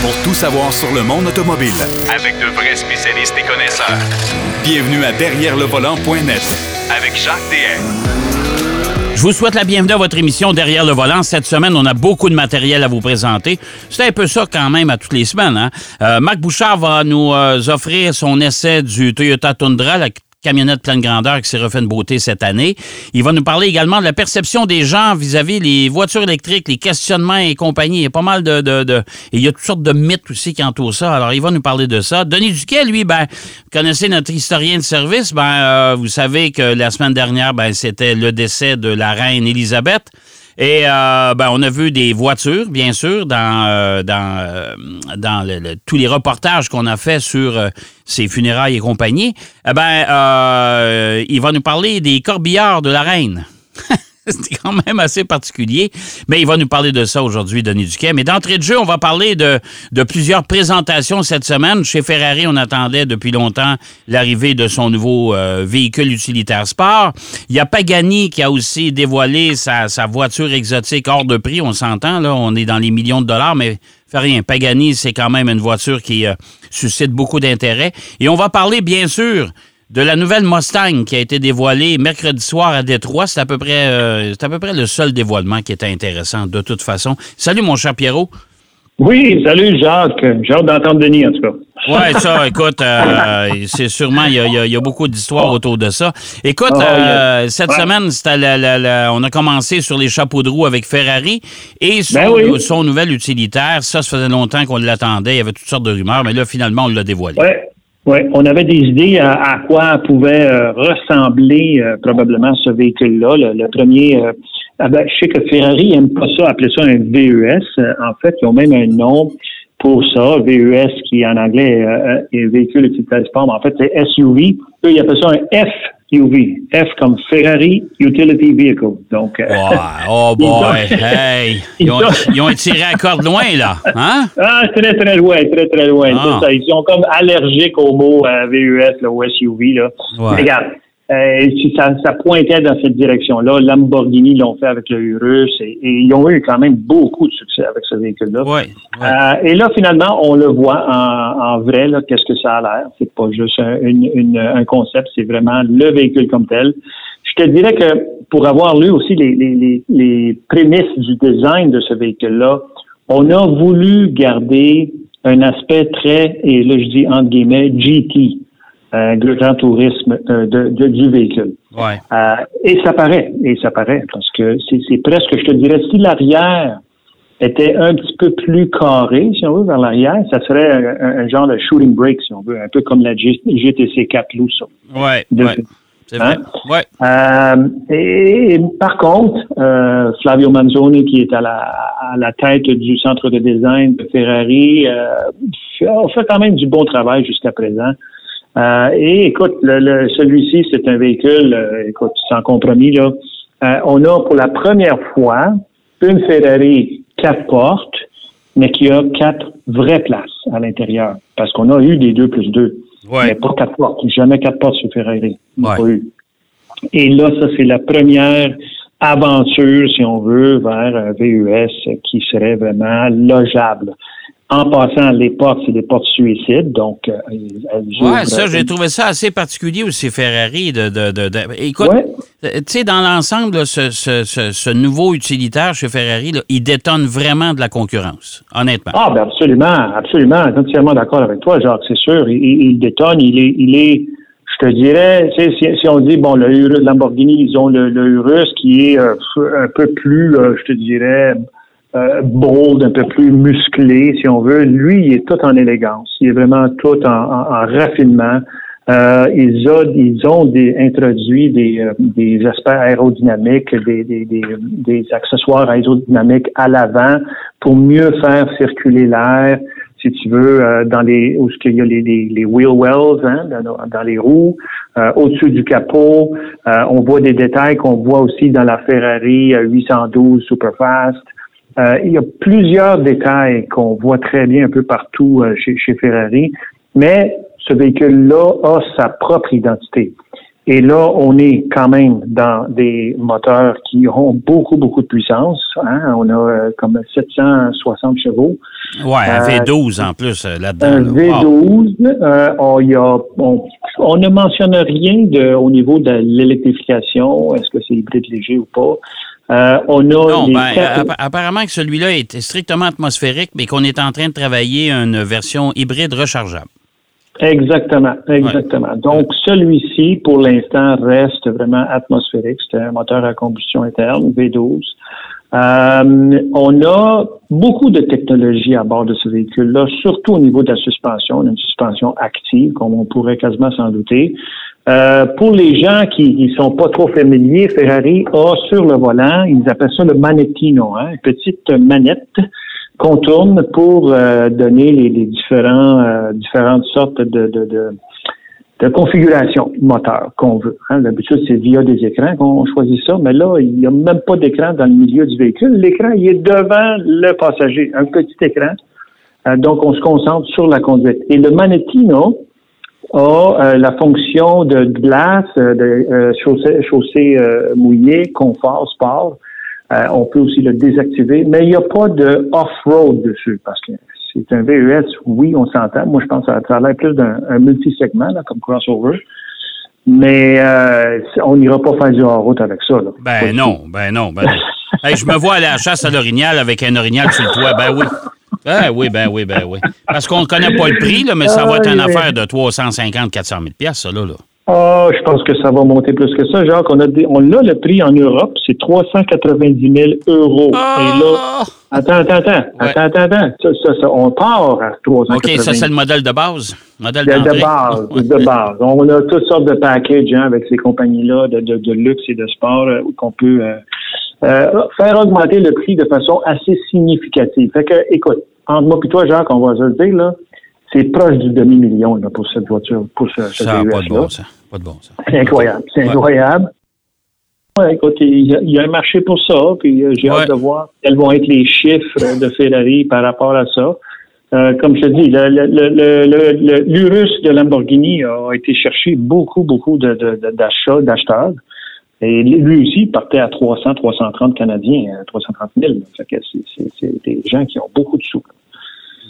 pour tout savoir sur le monde automobile. Avec de vrais spécialistes et connaisseurs. Bienvenue à Derrière le volant.net Avec Jacques DM. Je vous souhaite la bienvenue à votre émission Derrière le volant. Cette semaine, on a beaucoup de matériel à vous présenter. C'est un peu ça quand même à toutes les semaines. Hein? Euh, Marc Bouchard va nous euh, offrir son essai du Toyota Tundra, la camionnette pleine grandeur qui s'est refait une beauté cette année. Il va nous parler également de la perception des gens vis-à-vis les voitures électriques, les questionnements et compagnie. Il y a pas mal de, de, de, Et il y a toutes sortes de mythes aussi qui entourent ça. Alors, il va nous parler de ça. Denis Duquet, lui, ben, vous connaissez notre historien de service. Ben, euh, vous savez que la semaine dernière, ben, c'était le décès de la reine Élisabeth. Et euh, ben, on a vu des voitures, bien sûr, dans, euh, dans, euh, dans le, tous les reportages qu'on a fait sur euh, ces funérailles et compagnie. Eh ben, euh, il va nous parler des corbillards de la reine. C'est quand même assez particulier. Mais il va nous parler de ça aujourd'hui, Denis Duquet. Mais d'entrée de jeu, on va parler de, de plusieurs présentations cette semaine. Chez Ferrari, on attendait depuis longtemps l'arrivée de son nouveau euh, véhicule utilitaire sport. Il y a Pagani qui a aussi dévoilé sa, sa voiture exotique hors de prix. On s'entend, là, on est dans les millions de dollars, mais fait rien. Pagani, c'est quand même une voiture qui euh, suscite beaucoup d'intérêt. Et on va parler, bien sûr, de la nouvelle Mustang qui a été dévoilée mercredi soir à Détroit. C'est à peu près, euh, c'est à peu près le seul dévoilement qui était intéressant de toute façon. Salut mon cher Pierrot. Oui, salut Jacques. J'ai hâte d'entendre Denis en tout cas. Ouais, ça, écoute, euh, c'est sûrement, il y a, il y a- il y a beaucoup d'histoires autour de ça. Écoute, Oh, euh, yeah. cette Ouais. semaine, c'était la- la- la- on a commencé sur les chapeaux de roue avec Ferrari et son, Ben oui. son nouvel utilitaire. Ça, ça faisait longtemps qu'on l'attendait. Il y avait toutes sortes de rumeurs, mais là, finalement, on l'a dévoilé. Ouais. Ouais, on avait des idées à, quoi pouvait euh, ressembler euh, probablement ce véhicule-là. Le, le premier, euh, ah ben, je sais que Ferrari n'aime pas ça, appeler ça un VES. Euh, en fait, ils ont même un nom pour ça, VES, qui en anglais euh, est véhicule utilitaire sport, mais en fait, c'est SUV. Eux, ils appellent ça un FUV. F comme Ferrari Utility Vehicle. Donc, euh, Ouais, oh Ils boy, ont- hey! Ils ont, ils ont tiré à corde loin, là. Hein? Ah, très, très loin, très, très loin. Ah. Ça. Ils sont comme allergiques au mot euh, VUS, là, ou SUV. Là. Ouais. Mais Regarde, euh, si ça, ça pointait dans cette direction-là. Lamborghini l'ont fait avec le Urus et, et ils ont eu quand même beaucoup de succès avec ce véhicule-là. Ouais. ouais. Euh, et là, finalement, on le voit en, en vrai, qu'est-ce que ça a l'air. C'est pas juste un, une- une- un concept, c'est vraiment le véhicule comme tel. Je te dirais que pour avoir lu aussi les, les, les, les prémices du design de ce véhicule-là, on a voulu garder un aspect très, et là je dis entre guillemets, GT, le grand tourisme euh, de, de- du véhicule. ouais. Euh, et ça paraît, et ça paraît, parce que c'est presque, je te dirais, si l'arrière était un petit peu plus carré, si on veut, vers l'arrière, ça serait un, un- un genre de shooting brake, si on veut, un peu comme la G- GTC 4 Loue, ça. Ouais, De- ouais. C'est vrai. Hein? Ouais. Euh, et, et par contre, euh, Flavio Manzoni, qui est à la, à la tête du centre de design de Ferrari, euh, a fait quand même du bon travail jusqu'à présent. Euh, et écoute, le, le- celui-ci, c'est un véhicule, euh, écoute, sans compromis, là. Euh, on a pour la première fois une Ferrari quatre portes, mais qui a quatre vraies places à l'intérieur. Parce qu'on a eu des deux plus deux. Ouais. Mais pas quatre portes. Jamais quatre portes sur Ferrari. Ouais. pas eu. Et là, ça, c'est la première aventure, si on veut, vers un VUS qui serait vraiment logeable. En passant, les portes, c'est des portes suicides, donc euh, Ouais, ça, j'ai trouvé ça assez particulier aussi, Ferrari. De, de, de, de- Écoute, Ouais. euh, tu sais, dans l'ensemble, ce, ce, ce, ce nouveau utilitaire chez Ferrari, là, il détonne vraiment de la concurrence, honnêtement. Ah, ben absolument, absolument. Entièrement d'accord avec toi, Jacques, c'est sûr. Il, il- détonne, il est, il est, je te dirais, tu sais, si, si on dit, bon, le Urus, Lamborghini, ils ont le, le Urus qui est euh, un peu plus, euh, je te dirais, euh, bold, un peu plus musclé, si on veut. Lui, il est tout en élégance. Il est vraiment tout en, en- en raffinement. Euh, ils, ont, ils ont des, introduit des, euh, des aspects aérodynamiques, des, des, des, des accessoires aérodynamiques à l'avant pour mieux faire circuler l'air, si tu veux, euh, dans les où il y a les, les, les wheel wells, hein, dans, dans les roues, euh, au-dessus du capot. Euh, on voit des détails qu'on voit aussi dans la Ferrari euh, 812 Superfast. Euh, il y a plusieurs détails qu'on voit très bien un peu partout euh, chez, chez Ferrari, mais ce véhicule-là a sa propre identité. Et là, on est quand même dans des moteurs qui ont beaucoup, beaucoup de puissance. Hein. On a euh, comme 760 chevaux. Ouais, un V12 en plus là-dedans. Un V12. on, y a, on, ne mentionne rien de, au niveau de l'électrification. Est-ce que c'est hybride léger ou pas? On a non, ben, apparemment que celui-là est strictement atmosphérique, mais qu'on est en train de travailler une version hybride rechargeable. Exactement, exactement. Donc, celui-ci, pour l'instant, reste vraiment atmosphérique. C'est un moteur à combustion interne, V12. Euh, on a beaucoup de technologies à bord de ce véhicule-là, surtout au niveau de la suspension. On a une suspension active, comme on pourrait quasiment s'en douter. Euh, pour les gens qui ne sont pas trop familiers, Ferrari a sur le volant, ils appellent ça le manettino, hein, une petite manette contourne pour euh, donner les, différents euh, différentes sortes de, de, de, de configuration moteur qu'on veut. Hein. D'habitude, c'est via des écrans qu'on choisit ça, mais là, il n'y a même pas d'écran dans le milieu du véhicule. L'écran, il est devant le passager, un petit écran. Euh, donc, on se concentre sur la conduite. Et le Manettino a la fonction de glace, de chaussée, chaussée mouillée, confort, sport. Euh, on peut aussi le désactiver, mais il n'y a pas de off-road dessus parce que c'est un VES, oui, on s'entend. Moi, je pense que ça a l'air plus d'un multi-segment, comme crossover. Mais euh, on n'ira pas faire du hors-route avec ça. Ben non, ben non, ben non. je me vois aller à la chasse à l'orignal avec un orignal sur le toit. Ben oui. Ben oui, ben oui, ben oui. Parce qu'on ne connaît pas le prix, là, mais ça va être une affaire de 350 400 000 ça, là. là. Ah, je pense que ça va monter plus que ça. Jacques, on a, on a le prix en Europe, c'est 390 000 euros. Ah! Et là, attends, attends, attends, attends, attends, attends. Ça, ça, on part à 390 OK, ça, c'est le modèle de base? Modèle de, base, de base. On a toutes sortes de packages hein, avec ces compagnies-là de, de, de, luxe et de sport euh, qu'on peut euh, euh, faire augmenter le prix de façon assez significative. Fait que, écoute, entre moi et toi, Jacques, on va se le dire, là, c'est proche du demi-million pour cette voiture, pour ce, ce ça pas de bon sens. Pas de bon sens. C'est incroyable. C'est incroyable. écoute, il y, a, un marché pour ça, puis euh, j'ai hâte de voir quels vont être les chiffres de Ferrari par rapport à ça. Euh, comme je te dis, l'Urus de Lamborghini a été chercher beaucoup, beaucoup d'achats, d'acheteurs. Et lui aussi partait à 300, 330 Canadiens, 330 000. C'est des gens qui ont beaucoup de sous.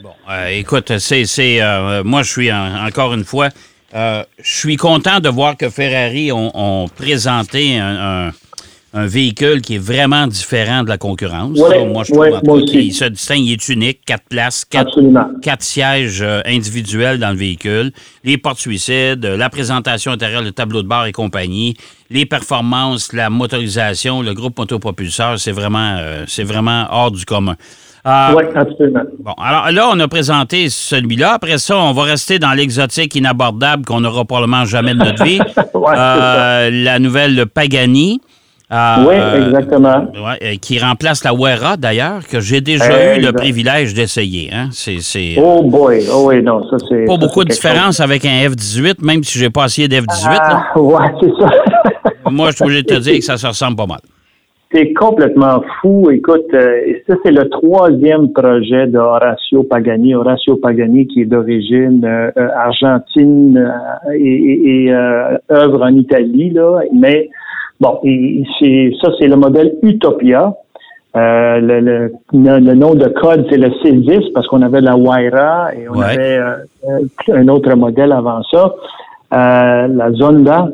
Bon, euh, écoute, c'est, euh, moi, je suis encore une fois, euh, je suis content de voir que Ferrari ont, présenté un, véhicule qui est vraiment différent de la concurrence. moi, je trouve qu'il se distingue, il est unique, quatre places, quatre, quatre sièges individuels dans le véhicule, les portes suicides, la présentation intérieure, le tableau de bord et compagnie, les performances, la motorisation, le groupe motopropulseur, c'est vraiment, c'est vraiment hors du commun. Oui, absolument. Bon, alors là, on a présenté celui-là. Après ça, on va rester dans l'exotique inabordable qu'on n'aura probablement jamais de notre vie. Euh, la nouvelle Pagani. Euh, oui, exactement. Euh, qui remplace la Wera, d'ailleurs, que j'ai déjà eu le privilège d'essayer. Hein. C'est, oh boy, oh oui, non, ça c'est... Pas beaucoup de différence avec un F-18, même si j'ai pas essayé d'F-18. Ah, oui, c'est ça. Moi, je suis obligé de te dire que ça se ressemble pas mal. C'est complètement fou. Écoute, euh, ça c'est le troisième projet de Horacio Pagani. Horacio Pagani qui est d'origine euh, euh, argentine et, et œuvre en Italie là. Mais bon, c'est ça c'est le modèle Utopia. Le, le, le, nom de code, c'est le C10 parce qu'on avait la Waira et on avait un autre modèle avant ça. la Zonda,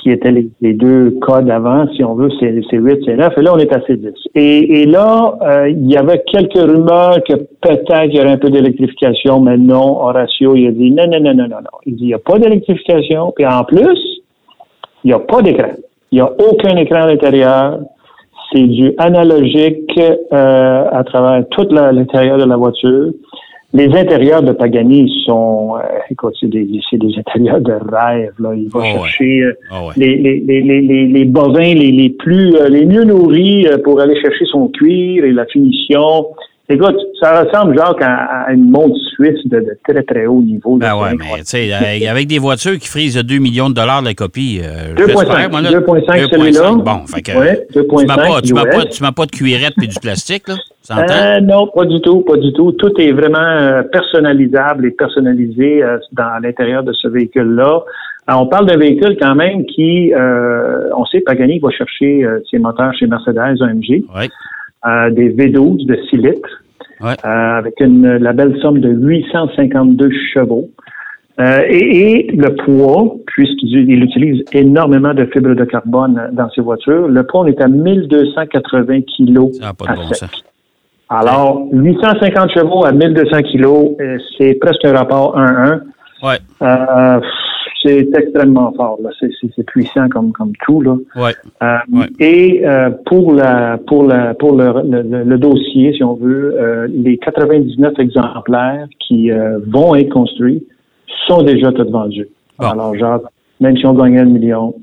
qui étaient les, deux codes avant, si on veut, c'est 8, c'est 9, et là, on est à C10. Et, et là, euh, il y avait quelques rumeurs que peut-être il y aurait un peu d'électrification, mais non, Horacio, il a dit non, non, non, non, non, non. Il dit, il n'y a pas d'électrification, puis en plus, il n'y a pas d'écran. Il n'y a aucun écran à l'intérieur. C'est du analogique euh, à travers tout l'intérieur de la voiture. Les intérieurs de Pagani sont, euh, écoute, c'est des, des intérieurs de rêve. Là. Il va oh, chercher euh, oh, les, les, les, les, bovins les, plus, euh, les mieux nourris pour aller chercher son cuir et la finition. Écoute, ça ressemble, genre, à, une montre suisse de, très, très haut niveau. Ben ouais, mais tu sais, avec des voitures qui frisent 2 millions de dollars la copie, 2,5 2,5 celui-là. Bon, fait que ouais, tu m'as pas, tu m'as pas, de cuirette puis du plastique, là? Euh, non, pas du tout, pas du tout. Tout est vraiment euh, personnalisable et personnalisé euh, dans l'intérieur de ce véhicule-là. On parle d'un véhicule quand même qui, euh, on sait, Pagani va chercher euh, ses moteurs chez Mercedes AMG, Oui. Euh, des V12 de 6 litres, Ouais. euh, avec une, la belle somme de 852 chevaux. Euh, et, et le poids, puisqu'il il utilise énormément de fibres de carbone dans ses voitures, le poids on est à 1280 kilos pas de à bon sec. Alors, 850 chevaux à 1200 kilos, euh, c'est presque un rapport 1-1. Ouais. Euh, c'est extrêmement fort. là. C'est, c'est- c'est puissant comme, comme tout. Là. Ouais. Euh, Ouais. Et euh, pour la pour la pour le, le- le- dossier, si on veut, euh, les 99 exemplaires qui euh, vont être construits sont déjà tous vendus. Bon. Alors, genre, même si on gagnait le million.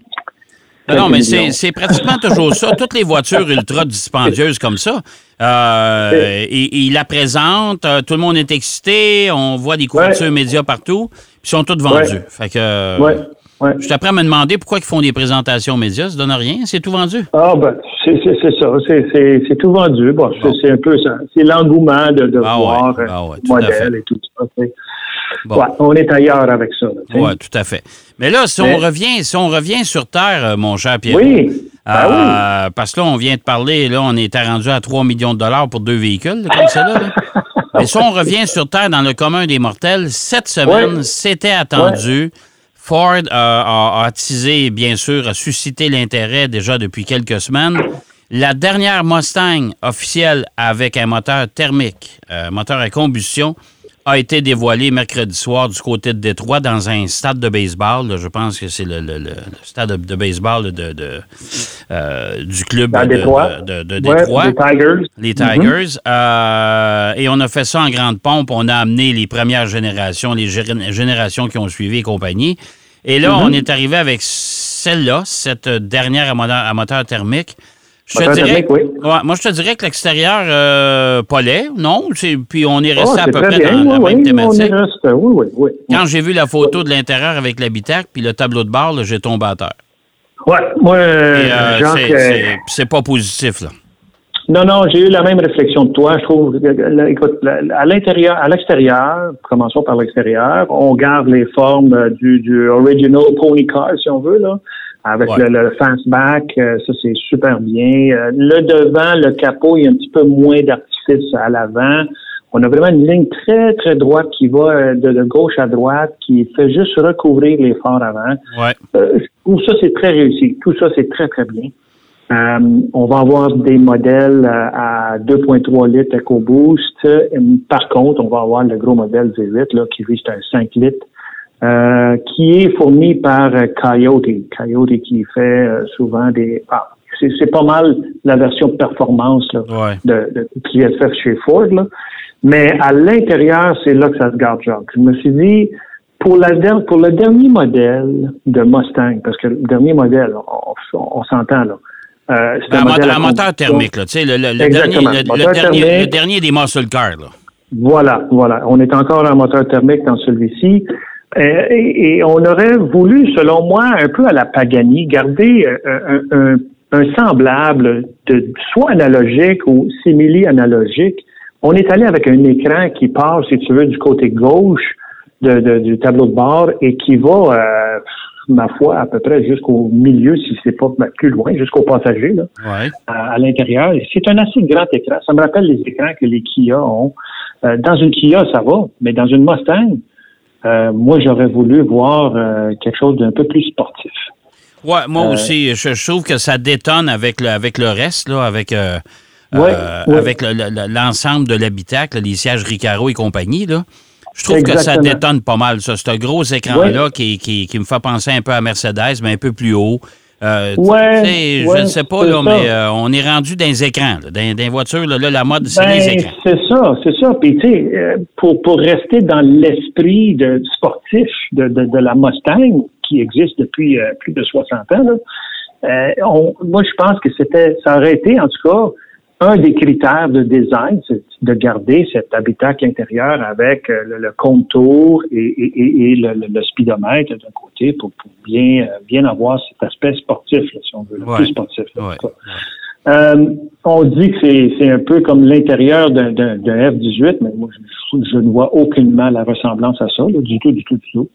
Non, non, quelques mais c'est pratiquement toujours ça. Toutes les voitures ultra dispendieuses comme ça, euh, ils, la présentent, euh, tout le monde est excité, on voit des couvertures Ouais. médias partout, puis ils sont toutes vendues. Ouais. Fait que euh, Ouais, je suis après à me demander pourquoi ils font des présentations médias, ça donne rien, c'est tout vendu. Ah ben, c'est ça, c'est- tout vendu. Bon, c'est- Bon. c'est un peu ça. C'est l'engouement de, de Ah voir euh, ah modèle et tout ça. Bon. Ouais, on est ailleurs avec ça. Oui, tout à fait. Mais là, si Mais- on revient, si on revient sur Terre, euh, mon cher Pierre. Oui. Ben oui. Euh, Parce que là, on vient de parler, là, on était rendu à 3 millions de dollars pour deux véhicules, comme ça. Là, là. Mais si on revient sur Terre dans le commun des mortels, cette semaine, c'était attendu. Ford euh, a, a attisé, bien sûr, a suscité l'intérêt déjà depuis quelques semaines. La dernière Mustang officielle avec un moteur thermique, euh, moteur à combustion, a été dévoilée mercredi soir du côté de Détroit dans un stade de baseball. là. je pense que c'est le, le- le- le stade de, baseball de, de, euh, du club Dans de, Détroit. de- de- de Ouais, Détroit les Tigers. les Tigers. Euh, et on a fait ça en grande pompe. On a amené les premières générations, les gé- générations qui ont suivi et compagnie. Et là, Mm-hmm. on est arrivé avec celle-là, cette dernière à moteur, à moteur thermique. Je te dirais, oui. Ouais, moi, je te dirais que l'extérieur, euh, pas laid, non? Puis on est Oh, resté à c'est peu près bien. dans la oui, même oui, thématique. On oui, oui, oui. Quand j'ai vu la photo de l'intérieur avec l'habitacle puis le tableau de bord, j'ai tombé à terre. Ouais, moi, euh, euh, c'est- euh, c'est- pas positif, là. Non, non, j'ai eu la même réflexion que toi. Je trouve, la- écoute, la- à l'intérieur, à l'extérieur, commençons par l'extérieur, on garde les formes du, du original pony car, si on veut, là, avec Ouais. le, le fastback, euh, ça c'est super bien. Euh, le devant, le capot, il y a un petit peu moins d'artifice à l'avant. On a vraiment une ligne très, très droite qui va euh, de, de gauche à droite, qui fait juste recouvrir les phares avant. Ouais. Euh, tout ça, c'est très réussi. Tout ça, c'est très, très bien. Euh, on va avoir des modèles euh, à 2.3 litres EcoBoost. Par contre, on va avoir le gros modèle V8 là, qui vise un 5 litres, euh, qui est fourni par euh, Coyote. Coyote qui fait euh, souvent des... ah, c'est, pas mal la version performance là, Ouais. de, de, qui est faite chez Ford. Là. Mais à l'intérieur, c'est là que ça se garde, Jacques. Je me suis dit, pour, la pour le dernier modèle de Mustang, parce que le dernier modèle, on, on- on s'entend là. Euh, c'est Ben, un, modèle moteur, un thermique, là. Tu sais, le, le- dernier, le- dernier, le dernier des muscle cars, là. Voilà, voilà. On est encore en moteur thermique dans celui-ci. Euh, et, et on aurait voulu, selon moi, un peu à la Pagani, garder euh, un, un- un semblable de soit analogique ou simili-analogique. On est allé avec un écran qui part, si tu veux, du côté gauche de- de- du tableau de bord et qui va, euh, ma foi, à peu près jusqu'au milieu, si c'est pas plus loin, jusqu'au passager. Là Ouais. à, à l'intérieur. C'est un assez grand écran. Ça me rappelle les écrans que les Kia ont. Euh, dans une Kia, ça va, mais dans une Mustang, moi, j'aurais voulu voir euh, quelque chose d'un peu plus sportif. Ouais, moi Euh, aussi, je, je trouve que ça détonne avec le, avec le reste, là, avec, euh, euh, avec le- le- l'ensemble de l'habitacle, les sièges Ricaro et compagnie. Là. Je trouve que ça détonne pas mal, ça. Ce gros écran-là qui, qui, qui me fait penser un peu à Mercedes, mais un peu plus haut. Euh, tu Ouais, je ne sais pas, là, ça. mais euh, on est rendu dans les écrans. Là, dans, dans les voitures, là, là, la mode, c'est les Ben, écrans. c'est ça, c'est ça. Puis, tu sais, euh, pour, pour rester dans l'esprit de sportif de, de, de la Mustang, qui existe depuis euh, plus de 60 ans, là, euh, on- moi, je pense que c'était, ça aurait été, en tout cas, un des critères de design, c'est de garder cet habitacle intérieur avec euh, le, le contour et, et, et- le, le- speedomètre d'un côté pour, pour bien, euh, bien avoir cet aspect sportif, là, si on veut, le Ouais. plus sportif. là, Ouais. Euh, on dit que c'est, un peu comme l'intérieur d'un, d'un, d'un F-18, mais moi, je, je ne vois aucunement la ressemblance à ça, là, du tout, du tout, du tout.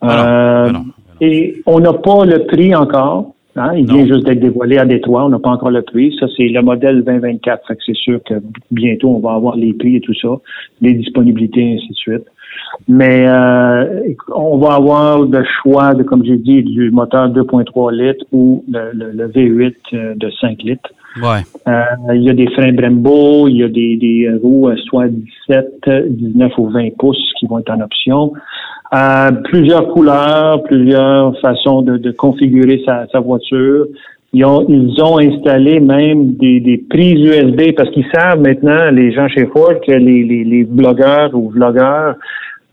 Ah non, Euh, ah non, ah Et on n'a pas le prix encore. Hein? Il Non. vient juste d'être dévoilé à Détroit. On n'a pas encore le prix. Ça, c'est le modèle 2024. Fait que c'est sûr que bientôt, on va avoir les prix et tout ça, les disponibilités, et ainsi de suite. Mais euh, on va avoir le choix, de, comme j'ai dit, du moteur 2.3 litres ou le, le- le V8 euh, de 5 litres. Euh, il y a des freins Brembo, il y a des, des roues euh, soit 17, 19 ou 20 pouces qui vont être en option. Euh, plusieurs couleurs, plusieurs façons de, de configurer sa, sa voiture. Ils ont, ils ont installé même des, des prises USB parce qu'ils savent maintenant, les gens chez Ford, que les, les, les blogueurs ou vlogueurs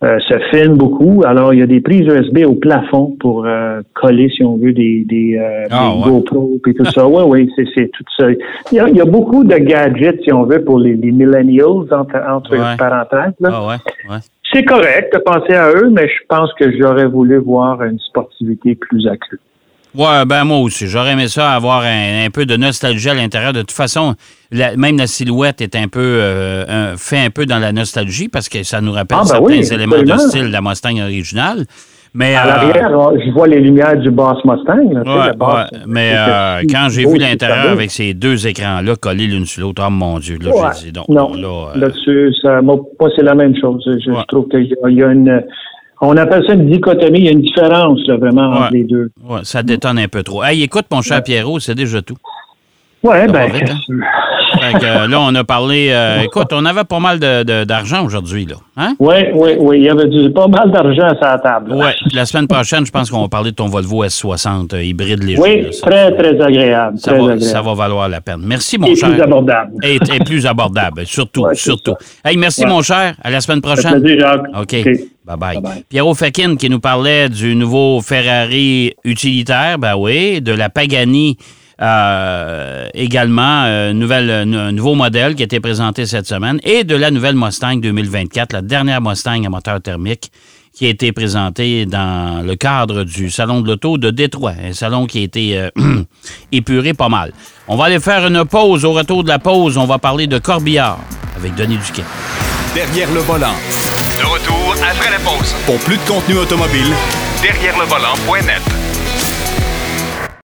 euh, se filment beaucoup. Alors, il y a des prises USB au plafond pour euh, coller, si on veut, des, des, euh, Ah, des ouais. GoPro et tout ça. Oui, oui, c'est, c'est tout ça. Il y, a, il y a beaucoup de gadgets, si on veut, pour les, les millennials, entre, entre Ouais. parenthèses. là. Ah ouais, ouais. C'est correct de penser à eux, mais je pense que j'aurais voulu voir une sportivité plus accrue. Ouais, ben moi aussi. J'aurais aimé ça avoir un, un peu de nostalgie à l'intérieur. De toute façon, la- même la silhouette est un peu euh, un- fait un peu dans la nostalgie parce que ça nous rappelle Ah, ben certains oui, éléments de style de la Mustang originale. Mais À euh, l'arrière, là, je vois les lumières du Boss Mustang. là, ouais, Boss, ouais. mais euh, quand j'ai vu l'intérieur avec ces deux écrans-là collés l'une sur l'autre, oh mon Dieu, là, Ouais. j'ai dit donc, non, là, euh, là-dessus, ça, moi, c'est la même chose. Je, trouve qu'il y a une, on appelle ça une dichotomie, il y a une différence là, vraiment entre les deux. ouais, ça détonne un peu trop. Hey, écoute, mon cher Pierrot, c'est déjà tout. Ouais, Ça ben, hein? Fait que, euh, là, on a parlé. euh, écoute, on avait pas mal d'argent aujourd'hui, là. Hein? oui, oui, oui, il y avait du, pas mal d'argent à sa table. Puis La semaine prochaine, je pense qu'on va parler de ton Volvo S60 euh, hybride léger. Oui, là. Très, très agréable. ça, très va, agréable. ça va valoir la peine. Merci, mon Et cher. plus abordable. Et, et plus abordable, surtout, Ouais, surtout. Hey, merci, Ouais. mon cher. À la semaine prochaine. plaisir, Jacques. OK. Bye-bye. Pierrot Fekin qui nous parlait du nouveau Ferrari utilitaire, ben oui, de la Pagani euh, également, euh, nouvelle, un nouveau modèle qui a été présenté cette semaine, et de la nouvelle Mustang 2024, la dernière Mustang à moteur thermique qui a été présentée dans le cadre du Salon de l'Auto de Détroit, un salon qui a été euh, épuré pas mal. On va aller faire une pause. Au retour de la pause, on va parler de Corbillard avec Denis Duquet. Derrière le volant. De retour après la pause. Pour plus de contenu automobile, Derrière le volant.net.